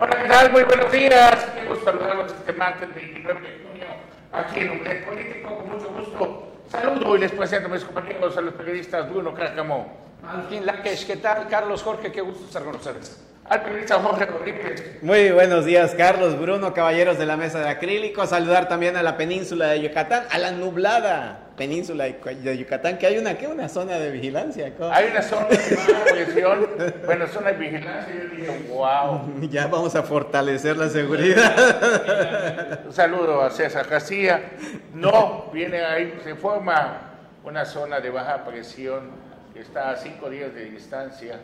Hola, ¿qué tal? Muy buenos días. Qué gusto saludarlos este martes 29 de junio aquí en un político. Con mucho gusto. Saludo y les presento a mis compañeros, a los periodistas Bruno Cárcamo. Alfin Lakesh, ¿qué tal? Carlos Jorge, qué gusto estar con ustedes. Al periodista Jorge Rodríguez. Muy buenos días, Carlos, Bruno, caballeros de la mesa de acrílico. Saludar también a la península de Yucatán, a la nublada península de Yucatán, que hay una, ¿qué? Una zona de vigilancia. Hay una zona de presión, bueno, zona de vigilancia. Yo dije, wow. Ya vamos a fortalecer la seguridad. Un saludo a César García. No, viene ahí, se forma una zona de baja presión que está a cinco días de distancia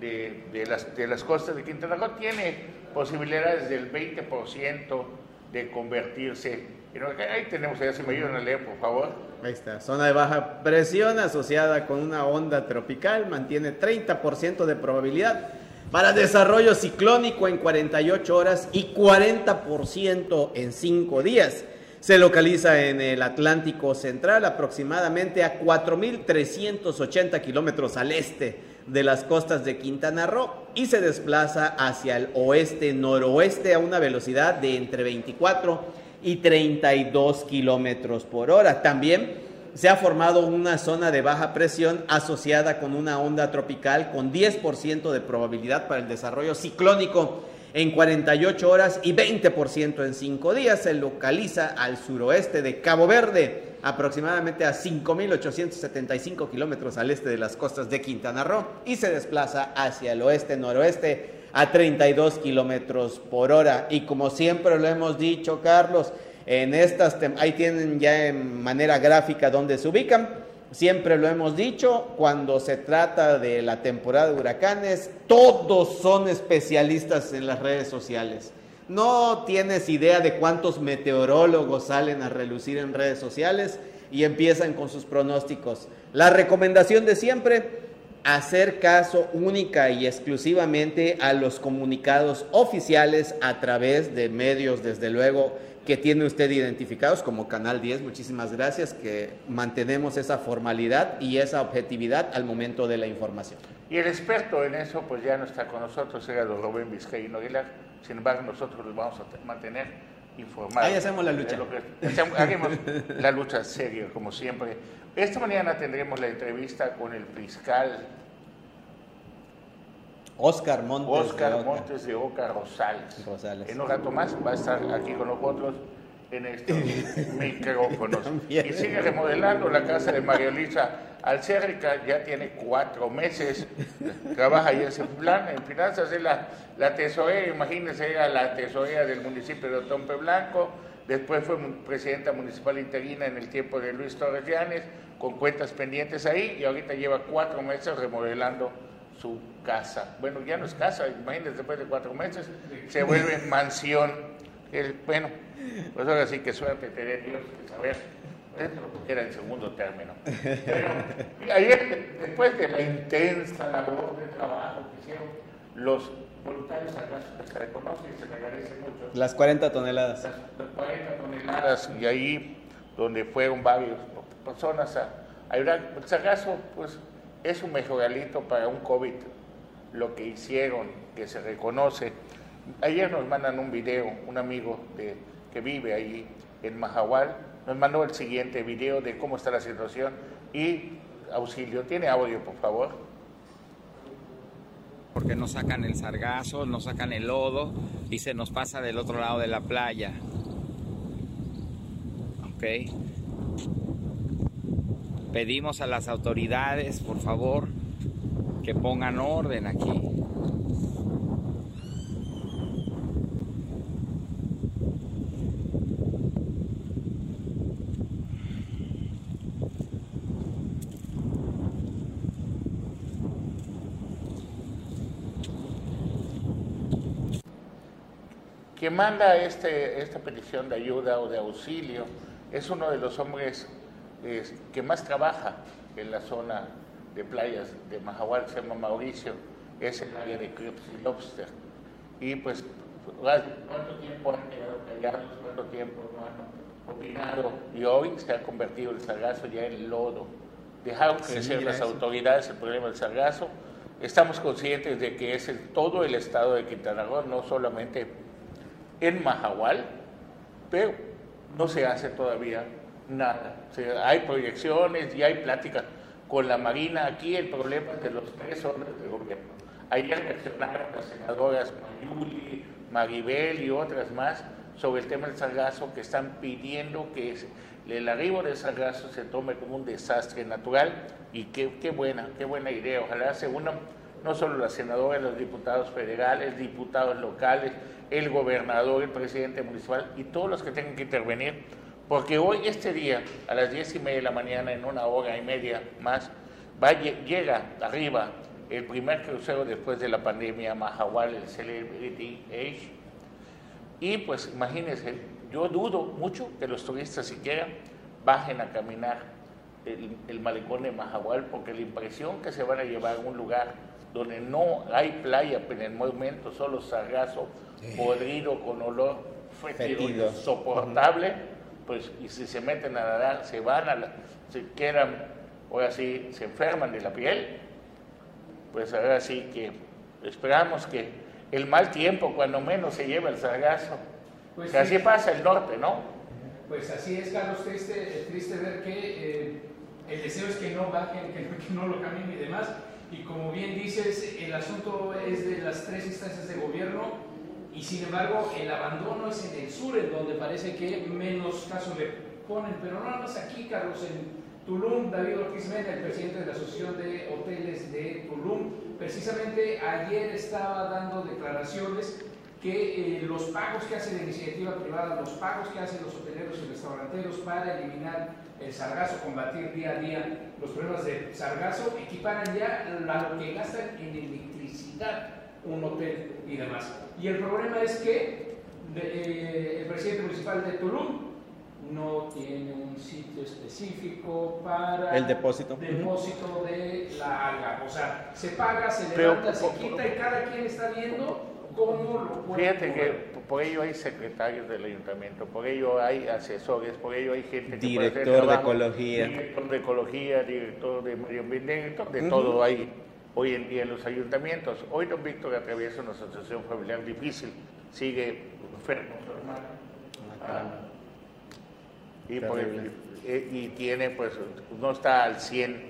de, las, de las costas de Quintana Roo tiene posibilidades del 20% de convertirse Ahí tenemos, ya si me ayudan a leer, por favor. Ahí está, zona de baja presión asociada con una onda tropical, mantiene 30% de probabilidad para desarrollo ciclónico en 48 horas y 40% en 5 días. Se localiza en el Atlántico Central, aproximadamente a 4.380 kilómetros al este de las costas de Quintana Roo y se desplaza hacia el oeste-noroeste a una velocidad de entre 24 y 32 kilómetros por hora. También se ha formado una zona de baja presión asociada con una onda tropical con 10% de probabilidad para el desarrollo ciclónico en 48 horas y 20% en 5 días. Se localiza al suroeste de Cabo Verde, aproximadamente a 5.875 kilómetros al este de las costas de Quintana Roo, y se desplaza hacia el oeste-noroeste a 32 kilómetros por hora. Y como siempre lo hemos dicho, Carlos, en estas, ahí tienen ya en manera gráfica donde se ubican. Siempre lo hemos dicho, cuando se trata de la temporada de huracanes, todos son especialistas en las redes sociales. No tienes idea de cuántos meteorólogos salen a relucir en redes sociales y empiezan con sus pronósticos. La recomendación de siempre, hacer caso única y exclusivamente a los comunicados oficiales a través de medios, desde luego, que tiene usted identificados como Canal 10. Muchísimas gracias, que mantenemos esa formalidad y esa objetividad al momento de la información. Y el experto en eso, pues ya no está con nosotros, era don Rubén Vizcaíno Aguilar. Sin embargo, nosotros los vamos a mantener informados. Ahí hacemos la lucha. Hacemos la lucha seria, como siempre. Esta mañana tendremos la entrevista con el fiscal Oscar Montes. Oscar de Montes de Oca Rosales. Rosales. En un rato más va a estar aquí con nosotros en estos micrófonos. y sigue remodelando la casa de María Luisa Alcérrica, ya tiene cuatro meses, trabaja ahí en plan, finanzas, es la, la tesorera, imagínense, era la tesorera del municipio de Otompe Blanco, después fue presidenta municipal interina en el tiempo de Luis Torres Llanes, con cuentas pendientes ahí, y ahorita lleva cuatro meses remodelando su casa. Bueno, ya no es casa, imagínense, después de cuatro meses se vuelve mansión. bueno, pues ahora sí que suerte tener Dios que saber. Era el segundo término. ayer, después de la intensa labor de trabajo que hicieron los voluntarios que se reconoce y se le agradece mucho. Las 40 toneladas. Las 40 toneladas, y ahí donde fueron varias personas a ayudar. El sargazo, pues es un mejoralito para un COVID, lo que hicieron, que se reconoce. Ayer nos mandan un video, un amigo de, que vive ahí en Mahahual, nos mandó el siguiente video de cómo está la situación y auxilio. ¿Tiene audio, por favor? Porque no sacan el sargazo, no sacan el lodo y se nos pasa del otro lado de la playa. ¿Ok? Pedimos a las autoridades, por favor, que pongan orden aquí. Quien manda este, esta petición de ayuda o de auxilio es uno de los hombres que más trabaja en la zona de playas de Mahahual, se llama Mauricio, es el área de Crips y Lobster. Y pues, ¿cuánto tiempo han quedado callados? ¿Cuánto tiempo no han opinado? Y hoy se ha convertido el sargazo ya en lodo. Dejaron crecer las autoridades el problema del sargazo, estamos conscientes de que es todo el estado de Quintana Roo, no solamente en Mahahual, pero no se hace todavía nada. hay proyecciones y hay pláticas con la Marina. Aquí el problema es de los tres órdenes de gobierno. Ayer reaccionaron las senadoras Maribel y otras más sobre el tema del sargazo que están pidiendo que el arribo del sargazo se tome como un desastre natural y qué buena, qué buena idea. Ojalá se unan no solo las senadoras, los diputados federales, diputados locales, el gobernador, el presidente municipal y todos los que tengan que intervenir, porque hoy, este día, a las diez y media de la mañana, en una hora y media más, va, llega arriba el primer crucero después de la pandemia, Mahahual, el Celebrity Age, y pues imagínense, yo dudo mucho que los turistas siquiera bajen a caminar el, el malecón de Mahahual, porque la impresión que se van a llevar a un lugar donde no hay playa en el momento, solo sargazo podrido con olor fétido, insoportable, pues y si se meten a nadar, se van a la, se quedan, ahora sí, se enferman de la piel, pues ahora sí que esperamos que el mal tiempo, cuando menos se lleva el sargazo, pues que así pasa el norte, ¿no? Pues así es, Carlos, triste, triste ver que eh, el deseo es que no bajen, que, que no lo cambien y demás, y como bien dices, el asunto es de las tres instancias de gobierno y sin embargo el abandono es en el sur, en donde parece que menos caso le ponen, pero no más aquí, Carlos, en Tulum, David Ortiz Mena, el presidente de la Asociación de Hoteles de Tulum, precisamente ayer estaba dando declaraciones que eh, los pagos que hace la iniciativa privada, los pagos que hacen los hoteleros y restauranteros para eliminar el sargazo, combatir día a día los problemas de sargazo, equiparan ya lo que gastan en electricidad un hotel y demás. Y el problema es que eh, el presidente municipal de Tulum no tiene un sitio específico para el depósito, depósito de la alga. O sea, se paga, se levanta, se quita y cada quien está viendo Fíjate que por ello hay secretarios del ayuntamiento, por ello hay asesores, por ello hay gente que Director de ecología. Director de ecología, director de medio ambiente, director de todo hay hoy en día en los ayuntamientos. Hoy don Víctor atraviesa una situación familiar difícil, sigue enfermo ah. y, y, tiene, pues, no está al 100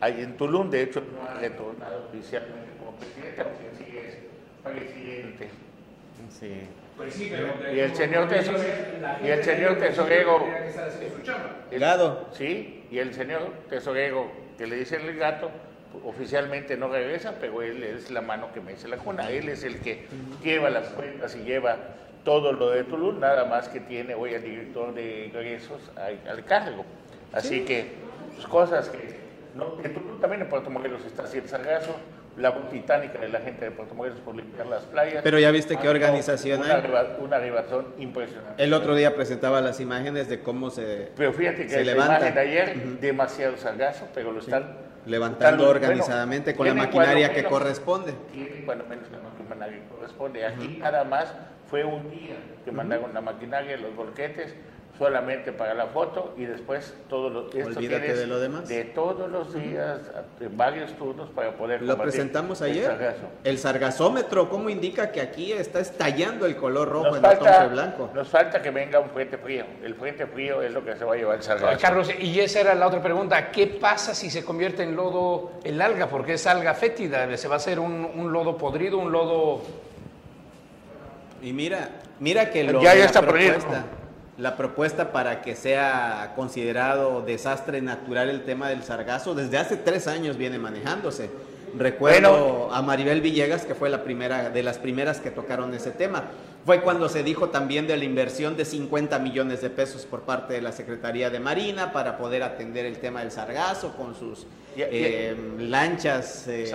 ahí en Tulum, de hecho no ha retornado oficialmente como presidente, presidente. Sí. Pues sí, pero y el señor tesorero, y el señor tesorero, el gato, sí, y el señor tesorero que le dice el gato, oficialmente no regresa, pero él es la mano que me dice la cuna, él es el que lleva las cuentas y lleva todo lo de Tulum, nada más que tiene hoy al director de ingresos al cargo. Así que, pues, cosas que, no, en Tulum también en Puerto Morelos está así el sargazo, la titánica de la gente de Puerto Morelos por limpiar las playas. Pero ya viste qué organización una, hay. Una arribazón impresionante. El otro día presentaba las imágenes de cómo se Pero fíjate que levanta. imagen de ayer, demasiado sargazo, pero lo están... Levantando organizadamente con la maquinaria que corresponde. Tienen cuando menos la maquinaria que corresponde. Aquí nada más fue un día que mandaron la maquinaria, los volquetes, solamente para la foto y después todo lo, esto Olvídate de lo demás. De todos los días, en varios turnos para poder Lo presentamos ayer. El, sargasómetro, ¿cómo indica que aquí está estallando el color rojo en el blanco? Nos falta que venga un frente frío. El frente frío es lo que se va a llevar el sargazo. Carlos, y esa era la otra pregunta. ¿Qué pasa si se convierte en lodo el alga? Porque es alga fétida. ¿Se va a hacer un, un lodo podrido, un lodo...? Y mira, mira que lo ya, ya está podrido la propuesta para que sea considerado desastre natural el tema del sargazo. Desde hace tres años viene manejándose. Recuerdo a Maribel Villegas, que fue la primera de las primeras que tocaron ese tema. Fue cuando se dijo también de la inversión de 50 millones de pesos por parte de la Secretaría de Marina para poder atender el tema del sargazo con sus eh, lanchas eh,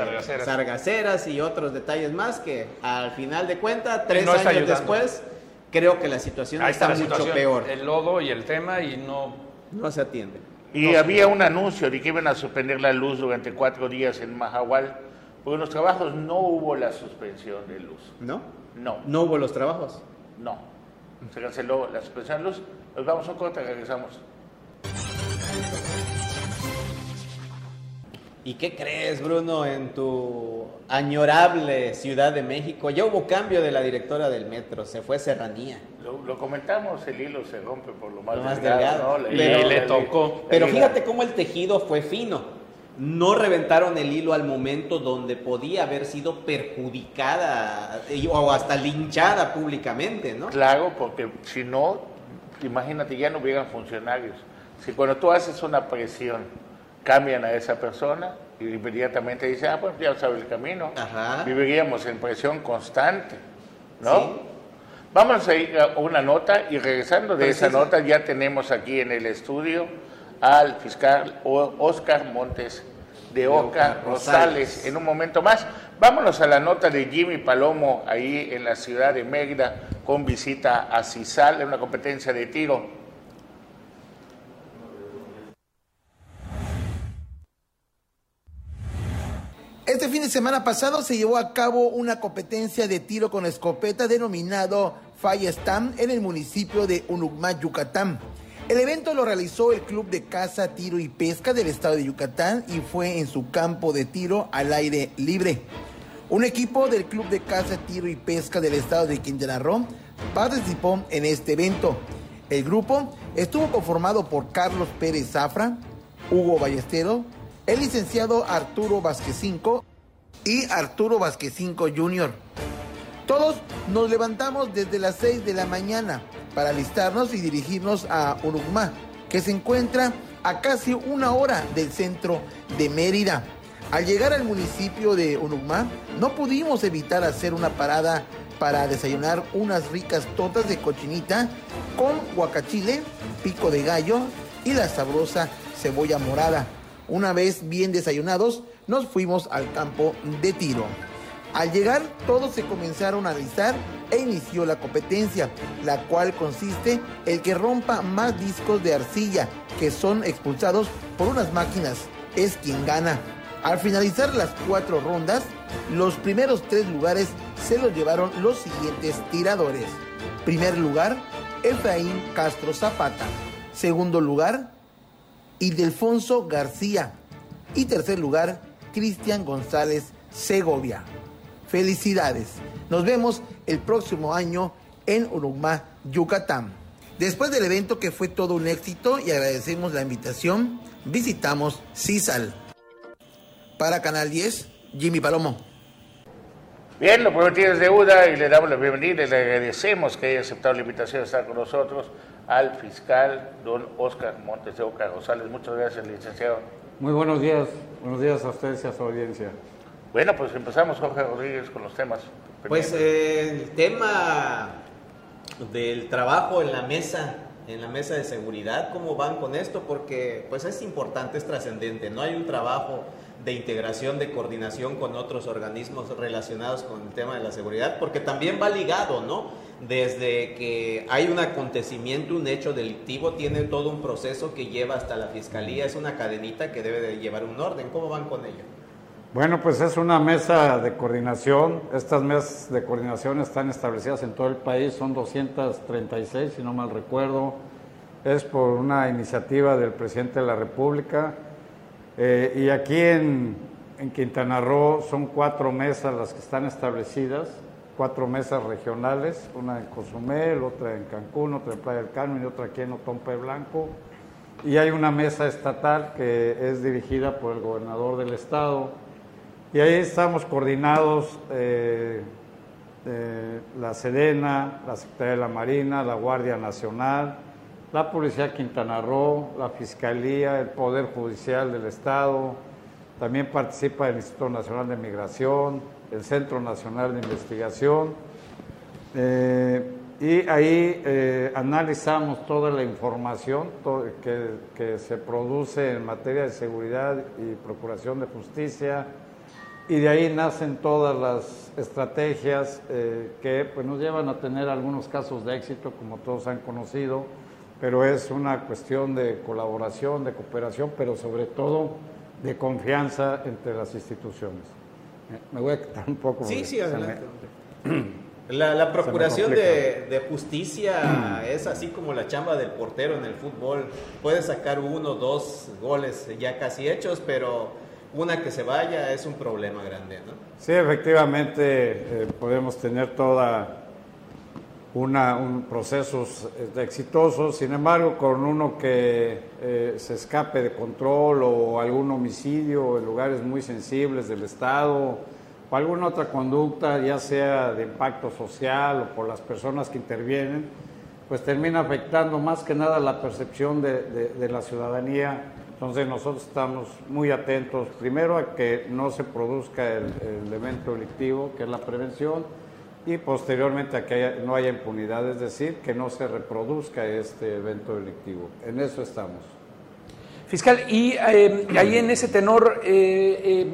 sargaceras. y otros detalles más que al final de cuentas, tres años después creo que la situación está, mucho peor. El lodo y el tema y no... No se atiende. Y había un anuncio de que iban a suspender la luz durante cuatro días en Mahahual, porque en los trabajos no hubo la suspensión de luz. ¿No? No. ¿No hubo los trabajos? No. Se canceló la suspensión de luz. Nos vamos a corte, regresamos. ¿Y qué crees, Bruno, en tu añorable Ciudad de México? Ya hubo cambio de la directora del metro, se fue Serranía. Lo, comentamos, el hilo se rompe por lo más, lo más delgado. ¿no? Pero, le, tocó. Pero fíjate cómo el tejido fue fino. No reventaron el hilo al momento donde podía haber sido perjudicada o hasta linchada públicamente, ¿no? Claro, porque si no, imagínate, ya no hubieran funcionarios. Si cuando tú haces una presión, cambian a esa persona y inmediatamente dicen, ah, pues ya sabe el camino. Viviríamos en presión constante, ¿no? Vamos a ir a una nota y regresando de esa nota ya tenemos aquí en el estudio al fiscal Oscar Montes de Oca Rosales en un momento más. Vámonos a la nota de Jimmy Palomo ahí en la ciudad de Mérida con visita a CISAL en una competencia de tiro. Este fin de semana pasado se llevó a cabo una competencia de tiro con escopeta denominado Stam en el municipio de Unucmá, Yucatán. El evento lo realizó el Club de Caza, Tiro y Pesca del estado de Yucatán y fue en su campo de tiro al aire libre. Un equipo del Club de Caza, Tiro y Pesca del estado de Quintana Roo participó en este evento. El grupo estuvo conformado por Carlos Pérez Zafra, Hugo Ballestero, el licenciado Arturo Vasquecinco y Arturo Vasquecinco Jr. Todos nos levantamos desde las 6 de la mañana para alistarnos y dirigirnos a Uruguay, que se encuentra a casi una hora del centro de Mérida. Al llegar al municipio de Uruguay, no pudimos evitar hacer una parada para desayunar unas ricas tortas de cochinita con guacachile, pico de gallo y la sabrosa cebolla morada. Una vez bien desayunados, nos fuimos al campo de tiro. Al llegar, todos se comenzaron a alistar e inició la competencia, la cual consiste en que rompa más discos de arcilla que son expulsados por unas máquinas. Es quien gana. Al finalizar las cuatro rondas, los primeros tres lugares se los llevaron los siguientes tiradores. Primer lugar, Efraín Castro Zapata. Segundo lugar, Ildefonso García. Y tercer lugar, Cristian González Segovia. Felicidades. Nos vemos el próximo año en Uruguay, Yucatán. Después del evento que fue todo un éxito y agradecemos la invitación, visitamos CISAL. Para Canal 10, Jimmy Palomo. Bien, lo prometido es deuda y le damos la bienvenida y le agradecemos que haya aceptado la invitación de estar con nosotros al fiscal don Oscar Montes de Oca Rosales. Muchas gracias, licenciado. Muy buenos días, buenos días a ustedes y a su audiencia. Bueno, pues empezamos, Jorge Rodríguez, con los temas. Pues el tema del trabajo en la mesa, en la mesa de seguridad, ¿cómo van con esto? Porque pues es importante, es trascendente, no hay un trabajo de integración, de coordinación con otros organismos relacionados con el tema de la seguridad, porque también va ligado, ¿no? desde que hay un acontecimiento, un hecho delictivo, tiene todo un proceso que lleva hasta la fiscalía, es una cadenita que debe de llevar un orden. ¿Cómo van con ello? Bueno, pues es una mesa de coordinación. Estas mesas de coordinación están establecidas en todo el país, son 236, si no mal recuerdo. Es por una iniciativa del presidente de la República. Eh, y aquí en, en Quintana Roo son cuatro mesas las que están establecidas cuatro mesas regionales, una en Cozumel, otra en Cancún, otra en Playa del Carmen y otra aquí en Otompe Blanco. Y hay una mesa estatal que es dirigida por el gobernador del estado. Y ahí estamos coordinados eh, la Sedena, la Secretaría de la Marina, la Guardia Nacional, la Policía Quintana Roo, la Fiscalía, el Poder Judicial del Estado, también participa el Instituto Nacional de Migración, el Centro Nacional de Investigación, eh, y ahí eh, analizamos toda la información que, se produce en materia de seguridad y procuración de justicia, y de ahí nacen todas las estrategias eh, que pues, nos llevan a tener algunos casos de éxito, como todos han conocido, pero es una cuestión de colaboración, de cooperación, pero sobre todo de confianza entre las instituciones. Me voy a quitar un poco. Sí, sí, adelante. La, procuración de, justicia es así como la chamba del portero en el fútbol. Puede sacar uno, dos goles ya casi hechos, pero una que se vaya es un problema grande, ¿no? Sí, efectivamente eh, podemos tener toda una, un procesos exitosos, sin embargo, con uno que eh, se escape de control o algún homicidio en lugares muy sensibles del Estado o alguna otra conducta, ya sea de impacto social o por las personas que intervienen, pues termina afectando más que nada la percepción de, de la ciudadanía. Entonces nosotros estamos muy atentos, primero a que no se produzca el, el evento delictivo, que es la prevención, y posteriormente a que no haya impunidad, es decir, que no se reproduzca este evento delictivo. En eso estamos. Fiscal, y eh, ahí en ese tenor, eh, eh,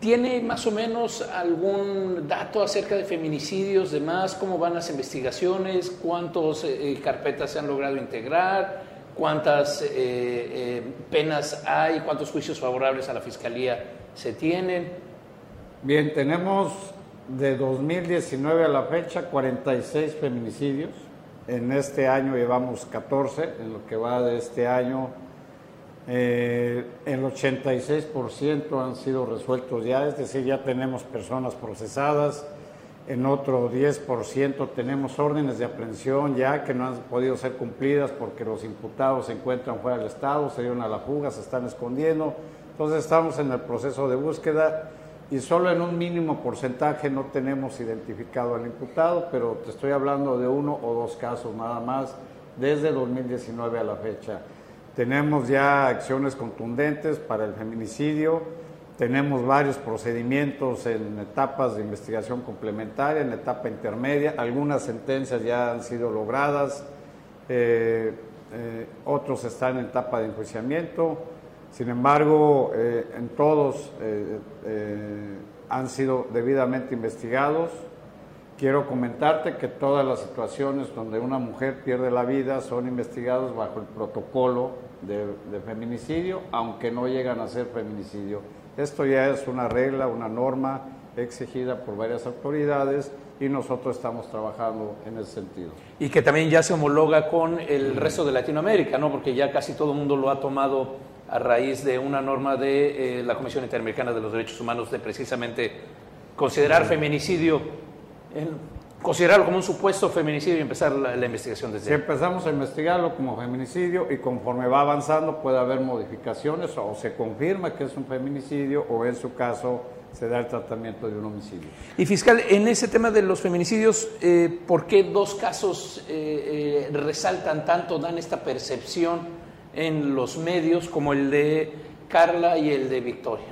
¿tiene más o menos algún dato acerca de feminicidios, demás? ¿Cómo van las investigaciones? ¿Cuántas carpetas se han logrado integrar? ¿Cuántas penas hay? ¿Cuántos juicios favorables a la Fiscalía se tienen? Bien, tenemos de 2019 a la fecha 46 feminicidios. En este año llevamos 14, en lo que va de este año. Eh, el 86% han sido resueltos ya, es decir, ya tenemos personas procesadas. En otro 10% tenemos órdenes de aprehensión ya que no han podido ser cumplidas porque los imputados se encuentran fuera del Estado, se dieron a la fuga, se están escondiendo. Entonces estamos en el proceso de búsqueda y solo en un mínimo porcentaje no tenemos identificado al imputado, pero te estoy hablando de uno o dos casos nada más desde 2019 a la fecha. Tenemos ya acciones contundentes para el feminicidio, tenemos varios procedimientos en etapas de investigación complementaria, en etapa intermedia, algunas sentencias ya han sido logradas, eh, eh, otros están en etapa de enjuiciamiento. Sin embargo, eh, en todos eh, eh, han sido debidamente investigados. Quiero comentarte que todas las situaciones donde una mujer pierde la vida son investigadas bajo el protocolo de, de feminicidio, aunque no llegan a ser feminicidio. Esto ya es una regla, una norma exigida por varias autoridades y nosotros estamos trabajando en ese sentido. Y que también ya se homologa con el resto de Latinoamérica, ¿no? Porque ya casi todo el mundo lo ha tomado a raíz de una norma de eh, la Comisión Interamericana de los Derechos Humanos de precisamente considerar feminicidio, considerarlo como un supuesto feminicidio y empezar la, investigación desde Si empezamos a investigarlo como feminicidio y conforme va avanzando puede haber modificaciones o se confirma que es un feminicidio o en su caso se da el tratamiento de un homicidio. Y fiscal, en ese tema de los feminicidios, eh, ¿por qué dos casos eh, resaltan tanto, dan esta percepción? En los medios como el de Carla y el de Victoria.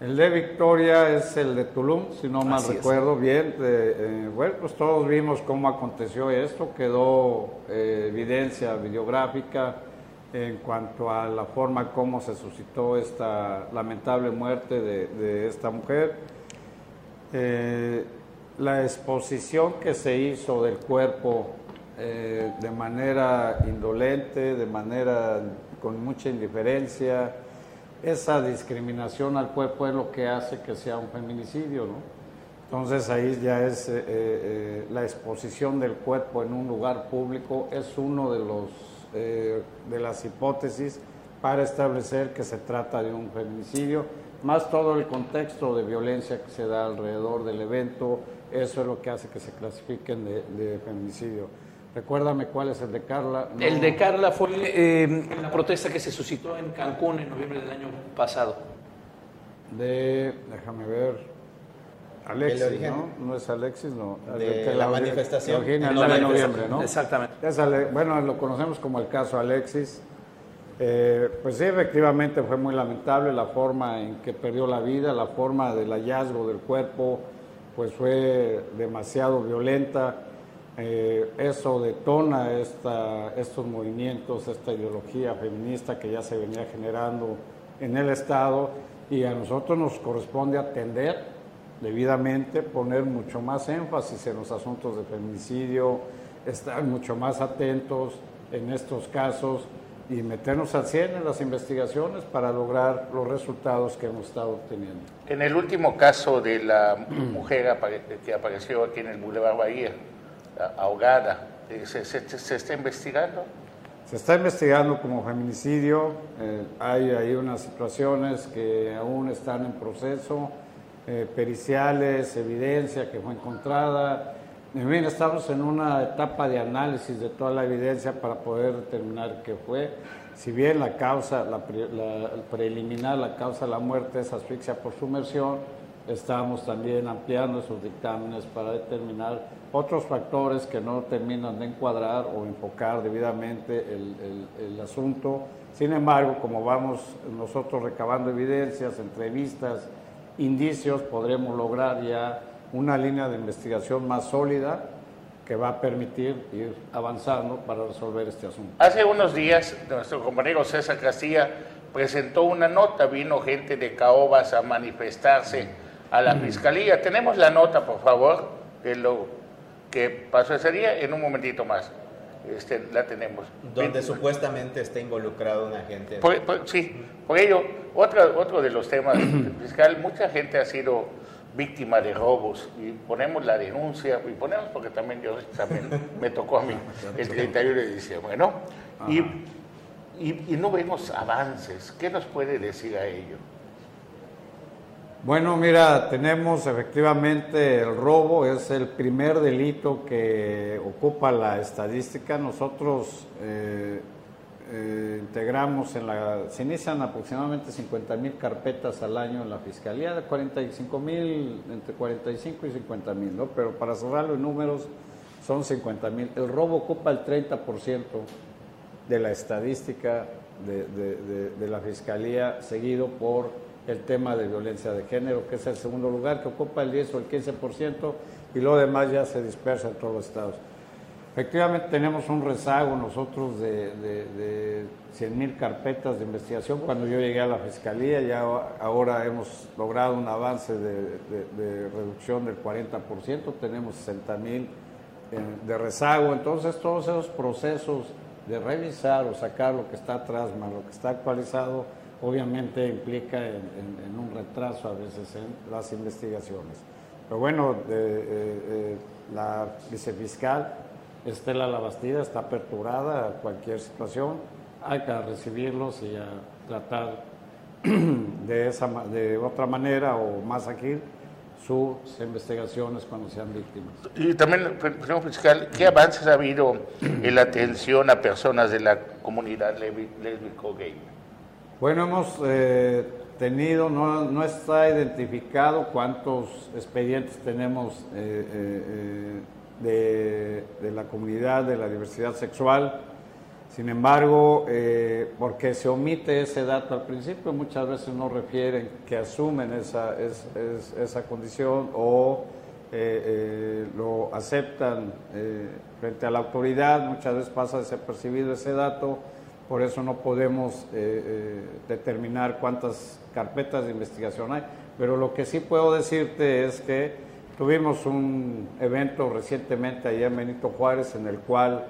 El de Victoria es el de Tulum, si no mal recuerdo bien. Eh, bueno, pues todos vimos cómo aconteció esto, quedó eh, evidencia videográfica en cuanto a la forma como se suscitó esta lamentable muerte de, esta mujer. Eh, la exposición que se hizo del cuerpo eh, de manera indolente, de manera con mucha indiferencia. Esa discriminación al cuerpo es lo que hace que sea un feminicidio, ¿no? Entonces ahí ya es eh, eh, la exposición del cuerpo en un lugar público es uno de los de las hipótesis para establecer que se trata de un feminicidio, más todo el contexto de violencia que se da alrededor del evento, eso es lo que hace que se clasifiquen de feminicidio. Recuérdame cuál es el de Carla. El de Carla fue eh, la protesta que se suscitó en Cancún en noviembre del año pasado. De, déjame ver, Alexis, ¿no? No es Alexis, no. De la, manifestación. en noviembre, ¿no? Exactamente. bueno, lo conocemos como el caso Alexis. Eh, pues sí, efectivamente fue muy lamentable la forma en que perdió la vida, la forma del hallazgo del cuerpo, pues fue demasiado violenta eh, eso detona estos movimientos, esta ideología feminista que ya se venía generando en el Estado y a nosotros nos corresponde atender debidamente, poner mucho más énfasis en los asuntos de feminicidio, estar mucho más atentos en estos casos y meternos al 100 en las investigaciones para lograr los resultados que hemos estado obteniendo. En el último caso de la mujer que apareció aquí en el Boulevard Bahía, ahogada. ¿Se, se, está investigando? Se está investigando como feminicidio, eh, hay unas situaciones que aún están en proceso, eh, periciales, evidencia que fue encontrada. En estamos en una etapa de análisis de toda la evidencia para poder determinar qué fue. Si bien la causa, la, preliminar, la causa de la muerte es asfixia por sumersión, estamos también ampliando esos dictámenes para determinar otros factores que no terminan de encuadrar o enfocar debidamente el, asunto. Sin embargo, como vamos nosotros recabando evidencias, entrevistas, indicios, podremos lograr ya una línea de investigación más sólida que va a permitir ir avanzando para resolver este asunto. Hace unos días, nuestro compañero César Castilla presentó una nota, vino gente de Caobas a manifestarse a la fiscalía. Tenemos la nota, por favor, de lo que pasó ese día en un momentito más. Este, la tenemos. Donde supuestamente está involucrado un agente. sí, por ello, otro, otro de los temas fiscal, mucha gente ha sido víctima de robos y ponemos la denuncia, y ponemos porque también yo también me tocó a mí el 31 de diciembre, ¿no? Y, y, y no vemos avances. ¿Qué nos puede decir a ello? Bueno, mira, tenemos efectivamente el robo, es el primer delito que ocupa la estadística. Nosotros eh, eh, integramos en la, se inician aproximadamente 50 mil carpetas al año en la Fiscalía, de 45 mil, entre 45 y 50 mil, ¿no? Pero para cerrarlo en números son 50 mil. El robo ocupa el 30% de la estadística de, de la Fiscalía, seguido por el tema de violencia de género, que es el segundo lugar, que ocupa el 10 o el 15%, y lo demás ya se dispersa en todos los estados. Efectivamente tenemos un rezago nosotros de, de, 100 mil carpetas de investigación. Cuando yo llegué a la Fiscalía, ya ahora hemos logrado un avance de, reducción del 40%, tenemos 60 mil de rezago. Entonces todos esos procesos de revisar o sacar lo que está atrás más lo que está actualizado, obviamente implica en, un retraso a veces en las investigaciones. Pero bueno, eh, eh, la vicefiscal Estela Labastida está aperturada a cualquier situación, hay que recibirlos y a tratar de, esa, de otra manera o más ágil sus investigaciones cuando sean víctimas. Y también, señor fiscal, ¿qué avances ha habido en la atención a personas de la comunidad lésbico-gay? Bueno, hemos eh, tenido, no, está identificado cuántos expedientes tenemos eh, eh, de, de, la comunidad de la diversidad sexual. Sin embargo, porque se omite ese dato al principio, muchas veces no refieren que asumen esa, esa condición o lo aceptan frente a la autoridad, muchas veces pasa desapercibido ese dato por eso no podemos eh, eh, determinar cuántas carpetas de investigación hay, pero lo que sí puedo decirte es que tuvimos un evento recientemente allá en Benito Juárez en el cual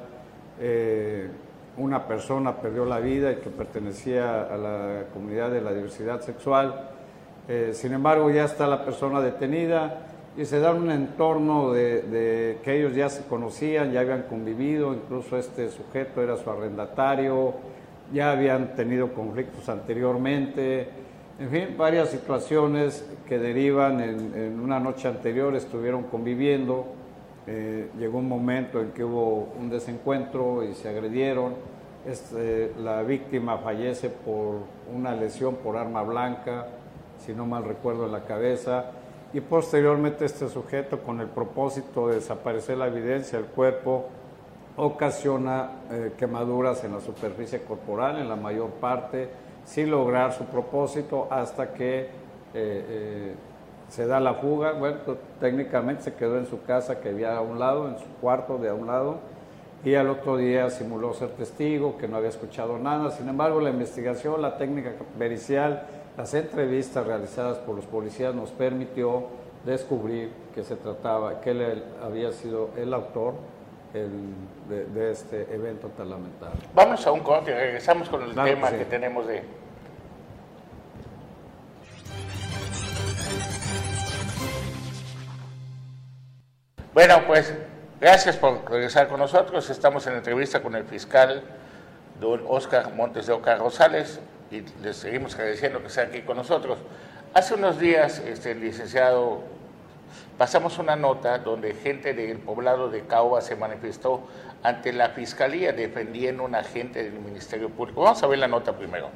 eh, una persona perdió la vida y que pertenecía a la comunidad de la diversidad sexual. sin embargo, ya está la persona detenida y se da un entorno de, de, que ellos ya se conocían, ya habían convivido, incluso este sujeto era su arrendatario, ya habían tenido conflictos anteriormente, en fin, varias situaciones que derivan en, una noche anterior, estuvieron conviviendo, eh, llegó un momento en que hubo un desencuentro y se agredieron, este, la víctima fallece por una lesión por arma blanca, si no mal recuerdo en la cabeza, y posteriormente este sujeto con el propósito de desaparecer la evidencia del cuerpo, ocasiona eh, quemaduras en la superficie corporal, en la mayor parte, sin lograr su propósito hasta que eh, eh, se da la fuga. Bueno, técnicamente se quedó en su casa que había a un lado, en su cuarto de a un lado, y al otro día simuló ser testigo, que no había escuchado nada. Sin embargo, la investigación, la técnica pericial, las entrevistas realizadas por los policías nos permitió descubrir que se trataba, que él había sido el autor de, este evento tan lamentable. Vamos a un corte, regresamos con el tema que tenemos de... Bueno, pues gracias por regresar con nosotros. Estamos en entrevista con el fiscal don Oscar Montes de Oca Rosales, y les seguimos agradeciendo que sea aquí con nosotros. Hace unos días, este, licenciado, pasamos una nota donde gente del poblado de Caoba se manifestó ante la fiscalía defendiendo a un agente del Ministerio Público. Vamos a ver la nota primero.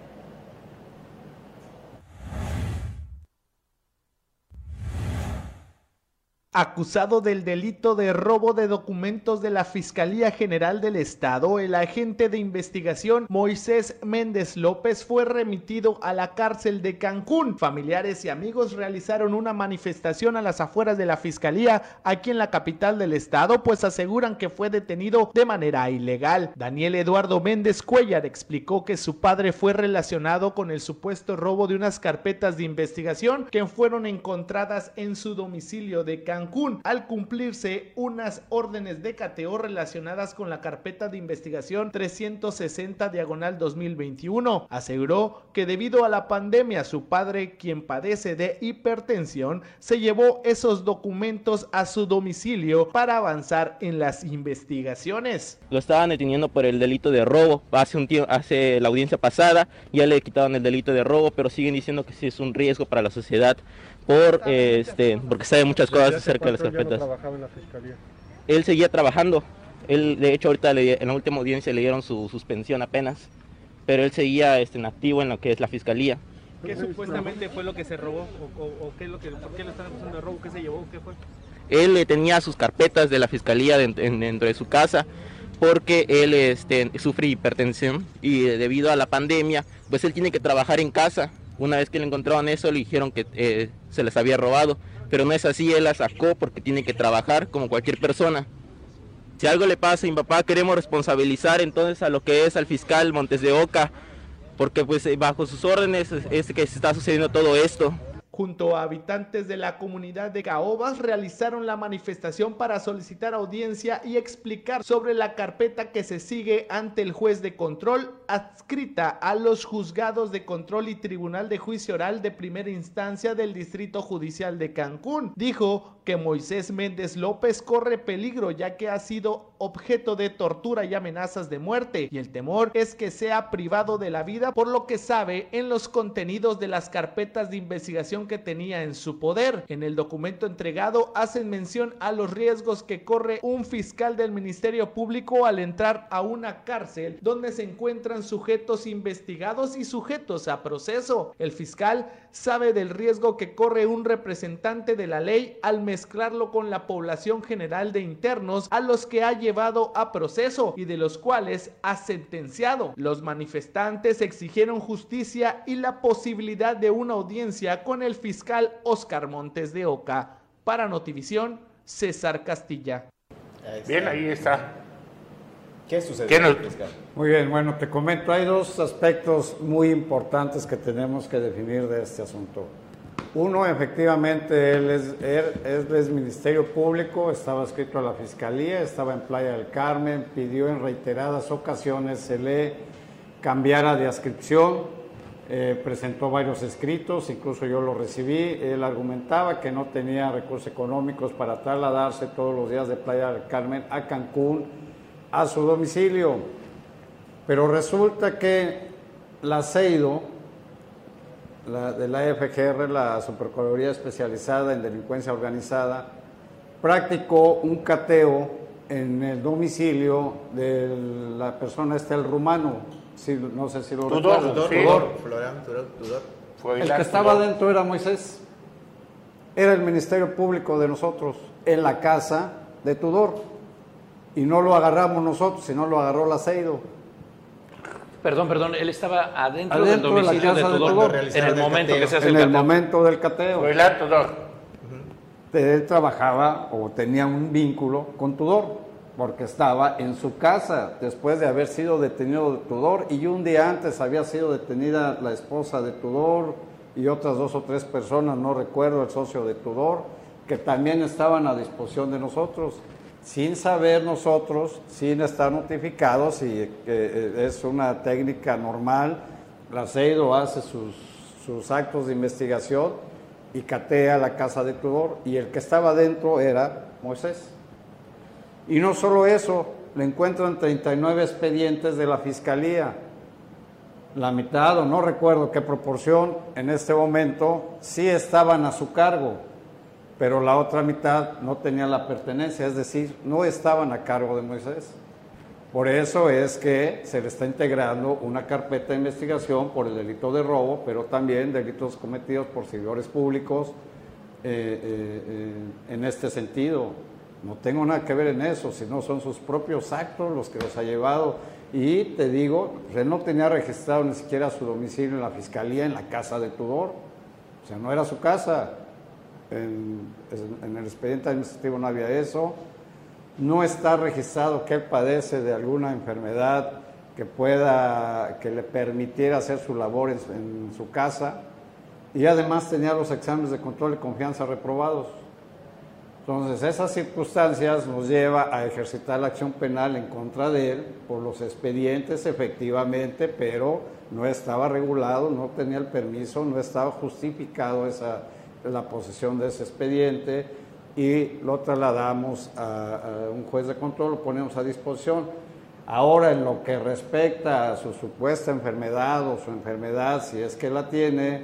Acusado del delito de robo de documentos de la Fiscalía General del Estado, el agente de investigación Moisés Méndez López fue remitido a la cárcel de Cancún. Familiares y amigos realizaron una manifestación a las afueras de la Fiscalía aquí en la capital del Estado, pues aseguran que fue detenido de manera ilegal. Daniel Eduardo Méndez Cuellar explicó que su padre fue relacionado con el supuesto robo de unas carpetas de investigación que fueron encontradas en su domicilio de Cancún al cumplirse unas órdenes de cateo relacionadas con la carpeta de investigación 360 diagonal 2021. Aseguró que debido a la pandemia su padre, quien padece de hipertensión, se llevó esos documentos a su domicilio para avanzar en las investigaciones. Lo estaban deteniendo por el delito de robo. Hace un tiempo, hace la audiencia pasada ya le quitaron el delito de robo, pero siguen diciendo que sí es un riesgo para la sociedad por este porque sabe muchas cosas acerca de las carpetas. en la fiscalía? Él seguía trabajando. Él, de hecho, ahorita en la última audiencia le dieron su suspensión apenas, pero él seguía este, en activo en lo que es la fiscalía. ¿Qué supuestamente fue lo que se robó? ¿O, qué lo que, por qué lo están acusando de robo? ¿Qué se llevó? ¿Qué fue? Él tenía sus carpetas de la fiscalía dentro de su casa porque él este, sufre hipertensión y debido a la pandemia, pues él tiene que trabajar en casa una vez que le encontraron eso, le dijeron que eh, se les había robado, pero no es así, él la sacó porque tiene que trabajar como cualquier persona. Si algo le pasa a mi papá, queremos responsabilizar entonces a lo que es al fiscal Montes de Oca, porque pues eh, bajo sus órdenes es que se está sucediendo todo esto junto a habitantes de la comunidad de Caobas, realizaron la manifestación para solicitar audiencia y explicar sobre la carpeta que se sigue ante el juez de control adscrita a los juzgados de control y tribunal de juicio oral de primera instancia del Distrito Judicial de Cancún. Dijo que Moisés Méndez López corre peligro ya que ha sido objeto de tortura y amenazas de muerte y el temor es que sea privado de la vida por lo que sabe en los contenidos de las carpetas de investigación que tenía en su poder. En el documento entregado hacen mención a los riesgos que corre un fiscal del Ministerio Público al entrar a una cárcel donde se encuentran sujetos investigados y sujetos a proceso. El fiscal sabe del riesgo que corre un representante de la ley al mezclarlo con la población general de internos a los que ha llevado a proceso y de los cuales ha sentenciado. Los manifestantes exigieron justicia y la posibilidad de una audiencia con el fiscal Oscar Montes de Oca. Para Notivisión, César Castilla. Bien, ahí está. ¿Qué sucede? Muy bien, bueno, te comento, hay dos aspectos muy importantes que tenemos que definir de este asunto. Uno, efectivamente, él es, él es, Ministerio Público, estaba escrito a la Fiscalía, estaba en Playa del Carmen, pidió en reiteradas ocasiones se le cambiara de adscripción, eh, presentó varios escritos, incluso yo lo recibí, él argumentaba que no tenía recursos económicos para trasladarse todos los días de Playa del Carmen a Cancún, a su domicilio, pero resulta que la CEIDO, la, de la FGR, la Supercorrería Especializada en Delincuencia Organizada, practicó un cateo en el domicilio de la persona, este el rumano, no sé si lo Tudor, Tudor, Tudor. Tudor. El que estaba dentro era Moisés, era el Ministerio Público de nosotros, en la casa de Tudor, y no lo agarramos nosotros, sino lo agarró la Ceido. Perdón, perdón, él estaba adentro, del domicilio de, Tudor, en el momento que se hace En el, momento del cateo. Tudor. Él trabajaba o tenía un vínculo con Tudor, porque estaba en su casa después de haber sido detenido de Tudor y un día antes había sido detenida la esposa de Tudor y otras dos o tres personas, no recuerdo, el socio de Tudor, que también estaban a disposición de nosotros sin saber nosotros, sin estar notificados, y eh, es una técnica normal, la hace sus, sus, actos de investigación y catea la casa de Tudor, y el que estaba dentro era Moisés. Y no solo eso, le encuentran 39 expedientes de la Fiscalía. La mitad, o no recuerdo qué proporción, en este momento sí estaban a su cargo, pero la otra mitad no tenía la pertenencia, es decir, no estaban a cargo de Moisés. Por eso es que se le está integrando una carpeta de investigación por el delito de robo, pero también delitos cometidos por servidores públicos eh, eh, eh, en este sentido. No tengo nada que ver en eso, sino son sus propios actos los que los ha llevado. Y te digo, no tenía registrado ni siquiera su domicilio en la fiscalía, en la casa de Tudor. O sea, no era su casa. En, en el expediente administrativo no había eso no está registrado que él padece de alguna enfermedad que pueda, que le permitiera hacer su labor en, su casa y además tenía los exámenes de control y confianza reprobados. Entonces, esas circunstancias nos lleva a ejercitar la acción penal en contra de él por los expedientes, efectivamente, pero no estaba regulado, no tenía el permiso, no estaba justificado esa, la posesión de ese expediente y lo trasladamos a, un juez de control, lo ponemos a disposición. Ahora, en lo que respecta a su supuesta enfermedad o su enfermedad, si es que la tiene,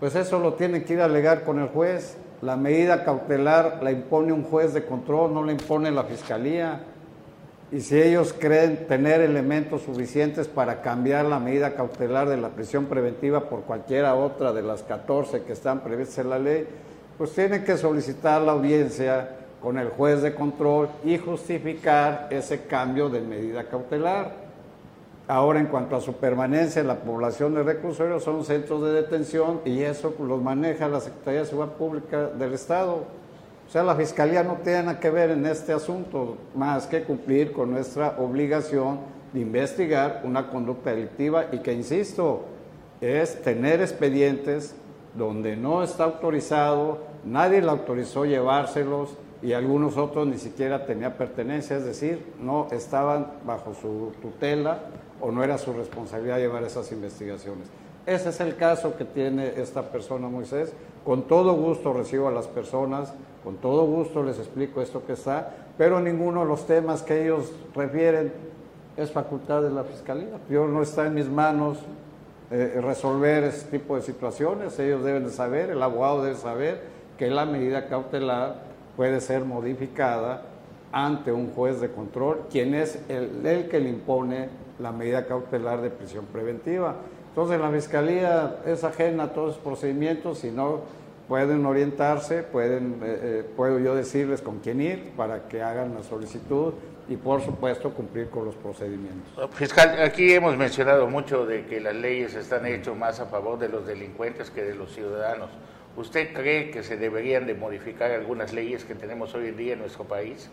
pues eso lo tiene que ir a alegar con el juez. La medida cautelar la impone un juez de control, no la impone la fiscalía. Y si ellos creen tener elementos suficientes para cambiar la medida cautelar de la prisión preventiva por cualquiera otra de las 14 que están previstas en la ley, pues tiene que solicitar la audiencia con el juez de control y justificar ese cambio de medida cautelar. Ahora, en cuanto a su permanencia en la población de reclusorios, son centros de detención y eso los maneja la Secretaría de Seguridad Pública del Estado. O sea, la Fiscalía no tiene nada que ver en este asunto, más que cumplir con nuestra obligación de investigar una conducta delictiva y que, insisto, es tener expedientes donde no está autorizado, nadie le autorizó llevárselos y algunos otros ni siquiera tenía pertenencia, es decir, no estaban bajo su tutela o no era su responsabilidad llevar esas investigaciones. Ese es el caso que tiene esta persona Moisés. Con todo gusto recibo a las personas, con todo gusto les explico esto que está, pero ninguno de los temas que ellos refieren es facultad de la Fiscalía. Yo no está en mis manos eh, resolver ese tipo de situaciones. Ellos deben de saber, el abogado debe saber que la medida cautelar puede ser modificada ante un juez de control, quien es el que le impone la medida cautelar de prisión preventiva. Entonces la Fiscalía es ajena a todos esos procedimientos y no pueden orientarse, pueden, eh, eh, puedo yo decirles con quién ir para que hagan la solicitud y por supuesto cumplir con los procedimientos. Fiscal, aquí hemos mencionado mucho de que las leyes están hechas más a favor de los delincuentes que de los ciudadanos. ¿Usted cree que se deberían de modificar algunas leyes que tenemos hoy en día en nuestro país?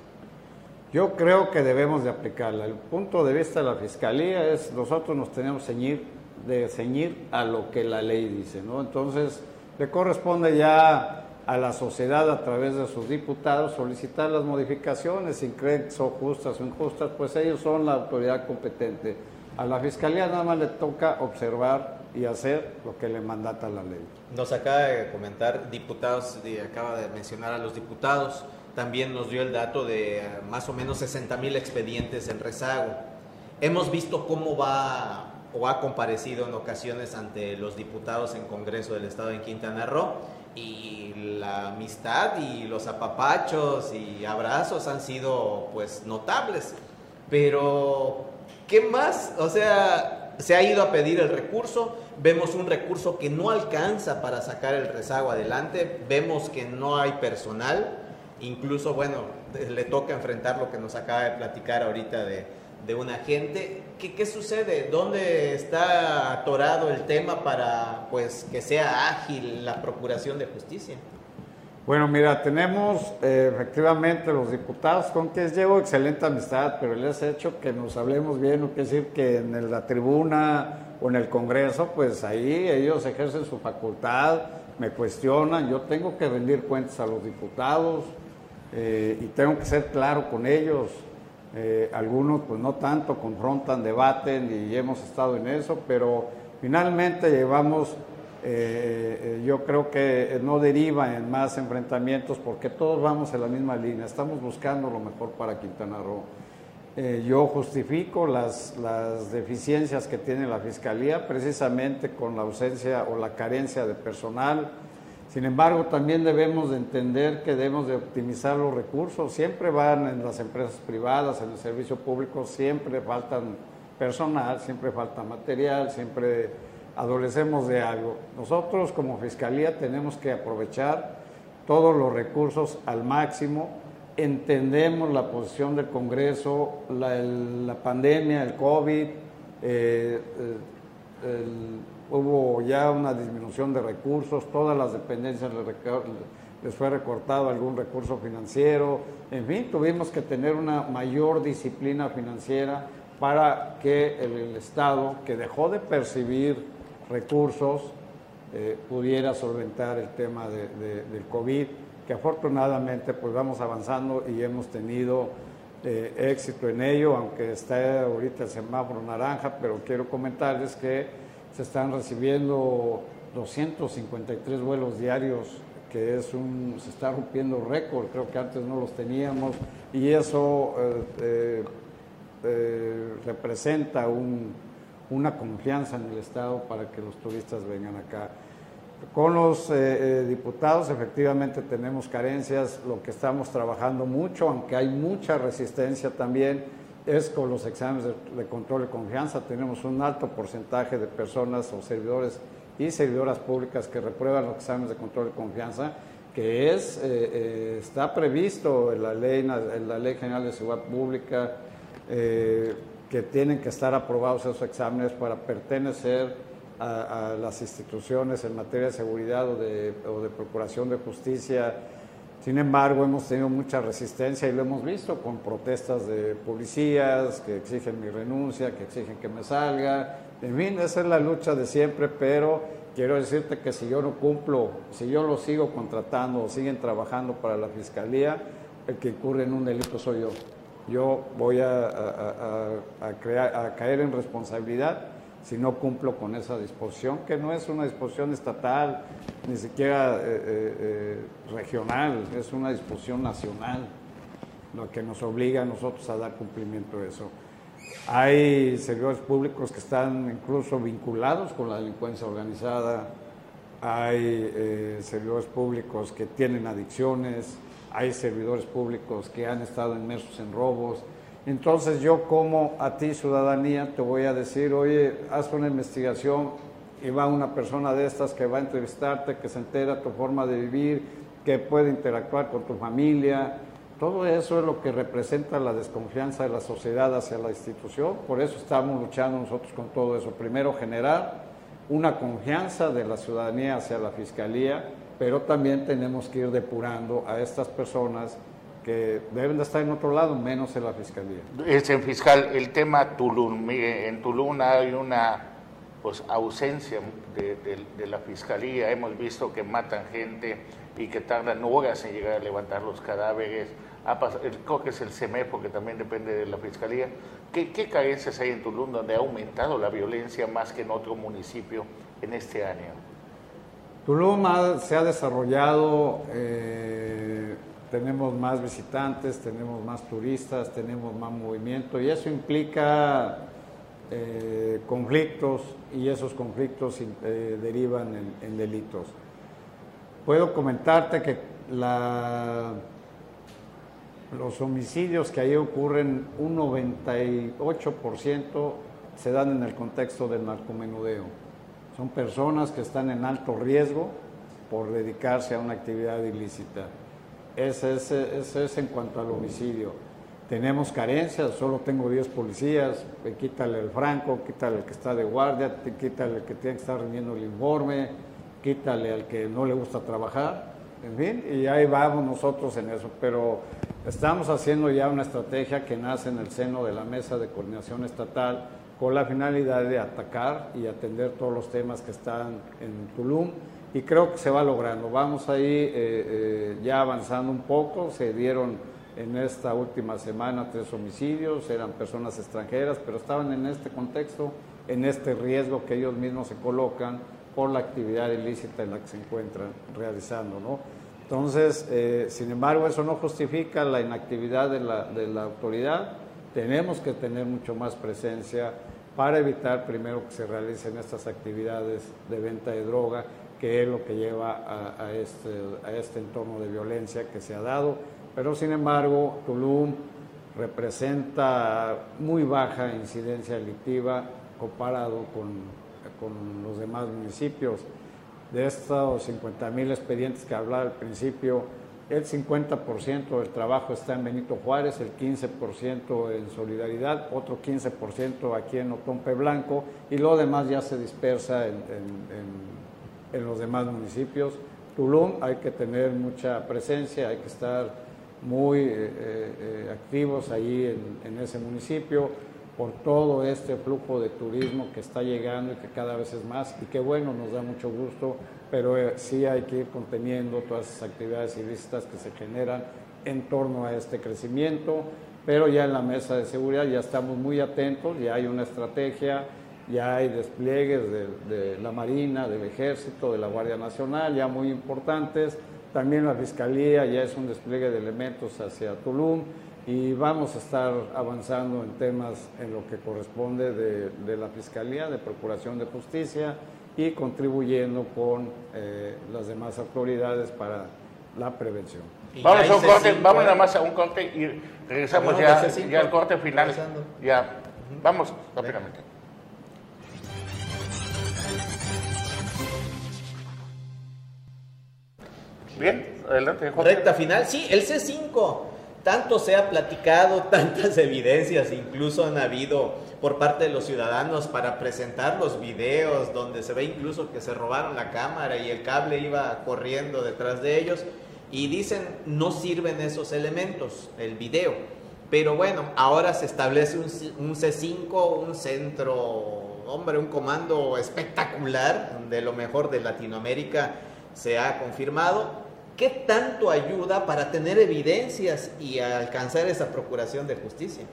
Yo creo que debemos de aplicarla. El punto de vista de la Fiscalía es nosotros nos tenemos ceñir, de ceñir a lo que la ley dice, ¿no? Entonces, le corresponde ya a la sociedad a través de sus diputados solicitar las modificaciones, si creen que son justas o injustas, pues ellos son la autoridad competente. A la Fiscalía nada más le toca observar y hacer lo que le mandata la ley. Nos acaba de comentar diputados, acaba de mencionar a los diputados, también nos dio el dato de eh, más o menos 60 mil expedientes en rezago. Hemos visto cómo va o ha comparecido en ocasiones ante los diputados en Congreso del Estado en Quintana Roo y la amistad y los apapachos y abrazos han sido pues notables. Pero, ¿qué más? O sea, se ha ido a pedir el recurso, vemos un recurso que no alcanza para sacar el rezago adelante, vemos que no hay personal, incluso, bueno, le toca enfrentar lo que nos acaba de platicar ahorita de, de un agente. ¿Qué, ¿Qué, sucede? ¿Dónde está atorado el tema para pues que sea ágil la procuración de justicia? Bueno, mira, tenemos eh, efectivamente los diputados con quienes llevo excelente amistad, pero les he hecho que nos hablemos bien, no quiere decir que en la tribuna o en el Congreso, pues ahí ellos ejercen su facultad, me cuestionan, yo tengo que rendir cuentas a los diputados eh, y tengo que ser claro con ellos. Eh, algunos pues no tanto confrontan, debaten y hemos estado en eso, pero finalmente llevamos, eh, eh, yo creo que no deriva en más enfrentamientos porque todos vamos en la misma línea, estamos buscando lo mejor para Quintana Roo. yo justifico las, las deficiencias que tiene la Fiscalía precisamente con la ausencia o la carencia de personal. Sin embargo, también debemos de entender que debemos de optimizar los recursos. Siempre van en las empresas privadas, en el servicio público, siempre faltan personal, siempre falta material, siempre adolecemos de algo. Nosotros como Fiscalía tenemos que aprovechar todos los recursos al máximo entendemos la posición del Congreso, la, pandemia, el COVID, eh, hubo ya una disminución de recursos, todas las dependencias les, fue recortado algún recurso financiero, en fin, tuvimos que tener una mayor disciplina financiera para que el, Estado, que dejó de percibir recursos, eh, pudiera solventar el tema del COVID que afortunadamente pues vamos avanzando y hemos tenido eh, éxito en ello, aunque está ahorita el semáforo naranja, pero quiero comentarles que se están recibiendo 253 vuelos diarios, que es un, se está rompiendo récord, creo que antes no los teníamos, y eso eh, eh, representa una confianza en el Estado para que los turistas vengan acá. Con los eh, eh, diputados efectivamente tenemos carencias, lo que estamos trabajando mucho, aunque hay mucha resistencia también, es con los exámenes de, control de confianza. Tenemos un alto porcentaje de personas o servidores y servidoras públicas que reprueban los exámenes de control de confianza, que es, eh, está previsto en la, ley, en la Ley General de Seguridad Pública, que tienen que estar aprobados esos exámenes para pertenecer a, las instituciones en materia de seguridad o de, o de procuración de justicia. Sin embargo, hemos tenido mucha resistencia y lo hemos visto con protestas de policías que exigen mi renuncia, que exigen que me salga. En fin, esa es la lucha de siempre, pero quiero decirte que si yo no cumplo, si yo lo sigo contratando o siguen trabajando para la fiscalía, el que incurre en un delito soy yo. Yo voy a, a, caer en responsabilidad si no cumplo con esa disposición, que no es una disposición estatal, ni siquiera eh, eh, eh, regional, es una disposición nacional, lo que nos obliga a nosotros a dar cumplimiento a eso. Hay servidores públicos que están incluso vinculados con la delincuencia organizada, hay servidores públicos que tienen adicciones, hay servidores públicos que han estado inmersos en robos, entonces yo como a ti ciudadanía te voy a decir, oye, haz una investigación y va una persona de estas que va a entrevistarte, que se entera tu forma de vivir, que puede interactuar con tu familia. Todo eso es lo que representa la desconfianza de la sociedad hacia la institución. Por eso estamos luchando nosotros con todo eso. Primero, generar una confianza de la ciudadanía hacia la Fiscalía, pero también tenemos que ir depurando a estas personas que deben de estar en otro lado, menos en la fiscalía. Es en fiscal, el tema Tulum, en Tulum hay una pues, ausencia de, la fiscalía, hemos visto que matan gente y que tardan horas en llegar a levantar los cadáveres, creo que es el CEMEFO que también depende de la fiscalía. ¿Qué, ¿Qué, carencias hay en Tulum donde ha aumentado la violencia más que en otro municipio en este año? Tulum se ha desarrollado... Eh, tenemos más visitantes, tenemos más turistas, tenemos más movimiento y eso implica eh, conflictos y esos conflictos eh, derivan en, delitos. Puedo comentarte que los homicidios que ahí ocurren, un 98% se dan en el contexto del narcomenudeo. Son personas que están en alto riesgo por dedicarse a una actividad ilícita. Ese es, en cuanto al homicidio. Tenemos carencias, solo tengo 10 policías, quítale el franco, quítale el que está de guardia, quítale el que tiene que estar rindiendo el informe, quítale al que no le gusta trabajar, en fin, y ahí vamos nosotros en eso. Pero estamos haciendo ya una estrategia que nace en el seno de la Mesa de Coordinación Estatal con la finalidad de atacar y atender todos los temas que están en Tulum y creo que se va logrando. Vamos ahí eh, eh, ya avanzando un poco, se dieron en esta última semana tres homicidios, eran personas extranjeras, pero estaban en este contexto, en este riesgo que ellos mismos se colocan por la actividad ilícita en la que se encuentran realizando. ¿no? Entonces, eh, sin embargo, eso no justifica la inactividad de la, de la autoridad. tenemos que tener mucho más presencia para evitar primero que se realicen estas actividades de venta de droga, que es lo que lleva a, este, a este entorno de violencia que se ha dado. Pero sin embargo, Tulum representa muy baja incidencia delictiva comparado con, con los demás municipios. De estos 50 mil expedientes que hablaba al principio, el 50% del trabajo está en Benito Juárez, el 15% en Solidaridad, otro 15% aquí en Otompe Blanco y lo demás ya se dispersa en, en, los demás municipios. Tulum hay que tener mucha presencia, hay que estar muy eh, eh, activos ahí en, ese municipio por todo este flujo de turismo que está llegando y que cada vez es más y que bueno, nos da mucho gusto pero eh, sí hay que ir conteniendo todas esas actividades ilícitas que se generan en torno a este crecimiento, pero ya en la mesa de seguridad ya estamos muy atentos, ya hay una estrategia, ya hay despliegues de, la Marina, del Ejército, de la Guardia Nacional, ya muy importantes, también la Fiscalía ya es un despliegue de elementos hacia Tulum y vamos a estar avanzando en temas en lo que corresponde de, de la Fiscalía, de Procuración de Justicia, y contribuyendo con eh, las demás autoridades para la prevención. Vamos a un corte, vamos nada más a un corte y regresamos ya, ya al corte final. Ya, vamos rápidamente. Bien, adelante. Recta final, sí, el C5 tanto se ha platicado, tantas evidencias incluso han habido por parte de los ciudadanos para presentar los videos donde se ve incluso que se robaron la cámara y el cable iba corriendo detrás de ellos y dicen no sirven esos elementos, el video. Pero bueno, ahora se establece un, C5, un centro, hombre, un comando espectacular de lo mejor de Latinoamérica se ha confirmado ¿Qué tanto ayuda para tener evidencias y alcanzar esa procuración de justicia?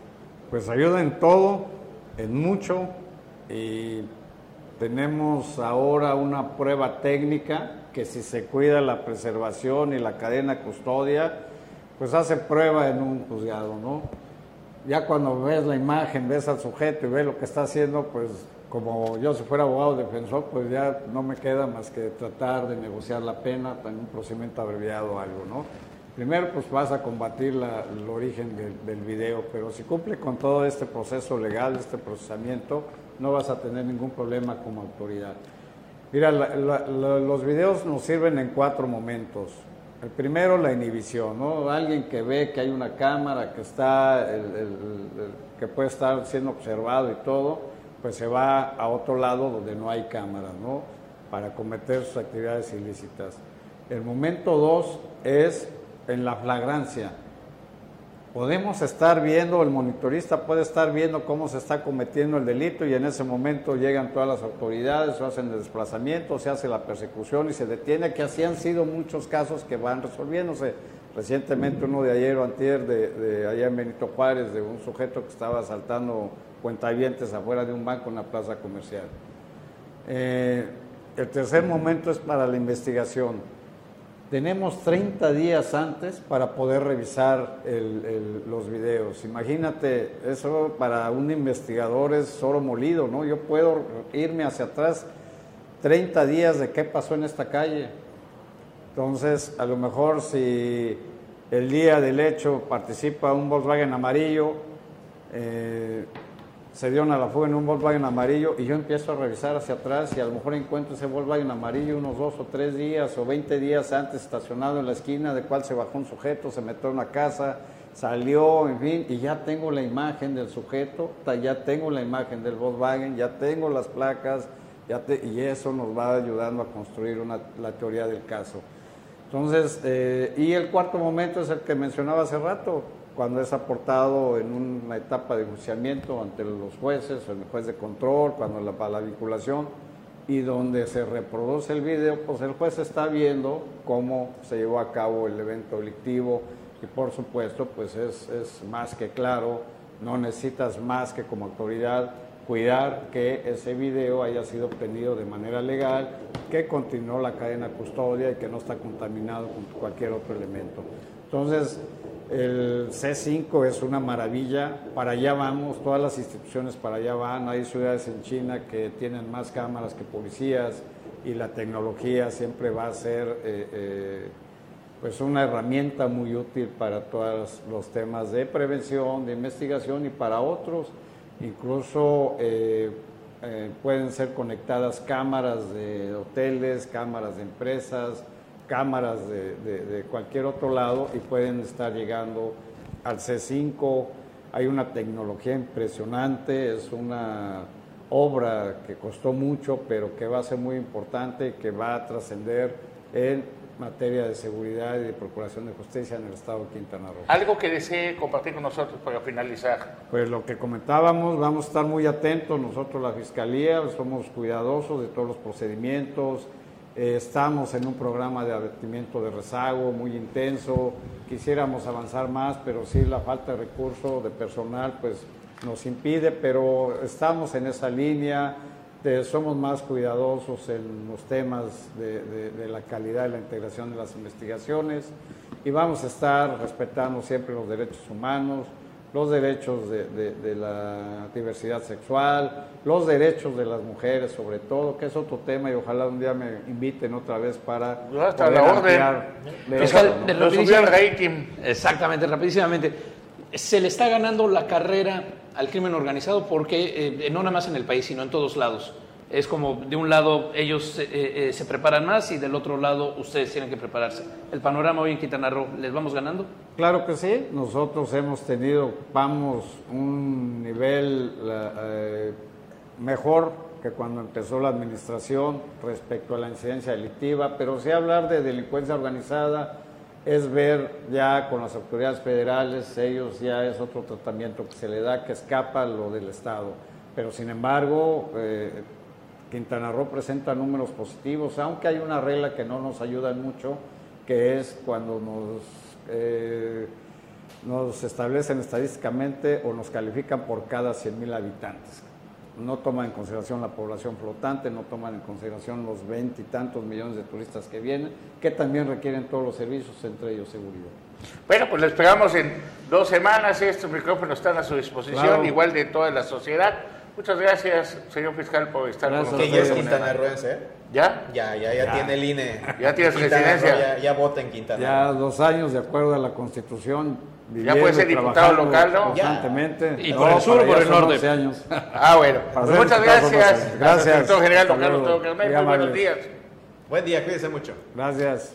Pues ayuda en todo, en mucho, y tenemos ahora una prueba técnica que si se cuida la preservación y la cadena custodia, pues hace prueba en un juzgado, ¿no? Ya cuando ves la imagen, ves al sujeto y ves lo que está haciendo, pues como yo si fuera abogado defensor, pues ya no me queda más que tratar de negociar la pena en un procedimiento abreviado o algo, ¿no? Primero, pues vas a combatir el origen del, video, pero si cumple con todo este proceso legal, este procesamiento, no vas a tener ningún problema como autoridad. Mira, los videos nos sirven en cuatro momentos. El primero, la inhibición, ¿no? Alguien que ve que hay una cámara, que está, que puede estar siendo observado y todo, pues se va a otro lado donde no hay cámaras, ¿no? Para cometer sus actividades ilícitas. El momento dos es en la flagrancia. Podemos estar viendo, el monitorista puede estar viendo cómo se está cometiendo el delito y en ese momento llegan todas las autoridades, o hacen el desplazamiento, se hace la persecución y se detiene, que así han sido muchos casos que van resolviéndose. Recientemente uno de ayer o antier de, de allá en Benito Juárez, de un sujeto que estaba asaltando cuentavientes afuera de un banco en la plaza comercial. Eh, el tercer momento es para la investigación. Tenemos 30 días antes para poder revisar los videos. Imagínate, eso para un investigador es oro molido, ¿no? Yo puedo irme hacia atrás 30 días de qué pasó en esta calle. Entonces, a lo mejor si el día del hecho participa un Volkswagen amarillo, eh, se dieron a la fuga en un Volkswagen amarillo y yo empiezo a revisar hacia atrás y a lo mejor encuentro ese Volkswagen amarillo unos dos o tres días o 20 días antes estacionado en la esquina de cual se bajó un sujeto, se metió en una casa, salió, en fin, y ya tengo la imagen del sujeto, ya tengo la imagen del Volkswagen, ya tengo las placas, ya y eso nos va ayudando a construir una, la teoría del caso. Entonces, eh, y el cuarto momento es el que mencionaba hace rato, cuando es aportado en una etapa de juiciamiento ante los jueces, el juez de control, cuando la, para la vinculación, y donde se reproduce el video, pues el juez está viendo cómo se llevó a cabo el evento delictivo y por supuesto pues es, es más que claro, no necesitas más que como autoridad cuidar que ese video haya sido obtenido de manera legal, que continuó la cadena custodia y que no está contaminado con cualquier otro elemento. Entonces, El C5 es una maravilla, para allá vamos, todas las instituciones para allá van, hay ciudades en China que tienen más cámaras que policías y la tecnología siempre va a ser eh, eh, pues una herramienta muy útil para todos los temas de prevención, de investigación y para otros, incluso eh, pueden ser conectadas cámaras de hoteles, cámaras de empresas, cámaras de, cualquier otro lado y pueden estar llegando al C5. Hay una tecnología impresionante, es una obra que costó mucho, pero que va a ser muy importante, que va a trascender en materia de seguridad y de procuración de justicia en el estado de Quintana Roo. ¿Algo que desee compartir con nosotros para finalizar? Pues lo que comentábamos, vamos a estar muy atentos, nosotros la Fiscalía, somos cuidadosos de todos los procedimientos, eh, estamos en un programa de abatimiento de rezago muy intenso, quisiéramos avanzar más, pero sí la falta de recursos, de personal, pues nos impide, pero estamos en esa línea, somos más cuidadosos en los temas de, de, la calidad y la integración de las investigaciones y vamos a estar respetando siempre los derechos humanos, los derechos de, la diversidad sexual, los derechos de las mujeres sobre todo, que es otro tema y ojalá un día me inviten otra vez para hasta la orden. rating. Exactamente, rapidísimamente. Se le está ganando la carrera al crimen organizado porque eh, no nada más en el país, sino en todos lados es como de un lado ellos eh, eh, se preparan más y del otro lado ustedes tienen que prepararse. ¿El panorama hoy en Quintana Roo les vamos ganando? Claro que sí, nosotros hemos tenido, vamos, un nivel eh, mejor que cuando empezó la administración respecto a la incidencia delictiva, pero si hablar de delincuencia organizada es ver ya con las autoridades federales, ellos ya es otro tratamiento que se le da que escapa lo del Estado. Pero sin embargo, Quintana Roo presenta números positivos, aunque hay una regla que no nos ayuda mucho, que es cuando nos, eh, nos establecen estadísticamente o nos califican por cada 100.000 habitantes. No toman en consideración la población flotante, no toman en consideración los veinte y tantos millones de turistas que vienen, que también requieren todos los servicios, entre ellos seguridad. Bueno, pues lo esperamos en dos semanas. Estos micrófonos están a su disposición, igual de toda la sociedad. Muchas gracias, señor fiscal, por estar con nosotros. Que ya es Quintana ¿eh? ¿Ya? Ya, ya, ya, tiene el INE. Ya tiene residencia. Ya, ya, vota en Quintana Ya dos años, de acuerdo a la Constitución. Ya puede ser diputado local, ¿no? Constantemente. ¿Y por el sur o por el norte? Años. Ah, bueno. muchas gracias. Gracias. Director General Don Carlos Muy buenos días. Buen día, cuídense mucho. Gracias.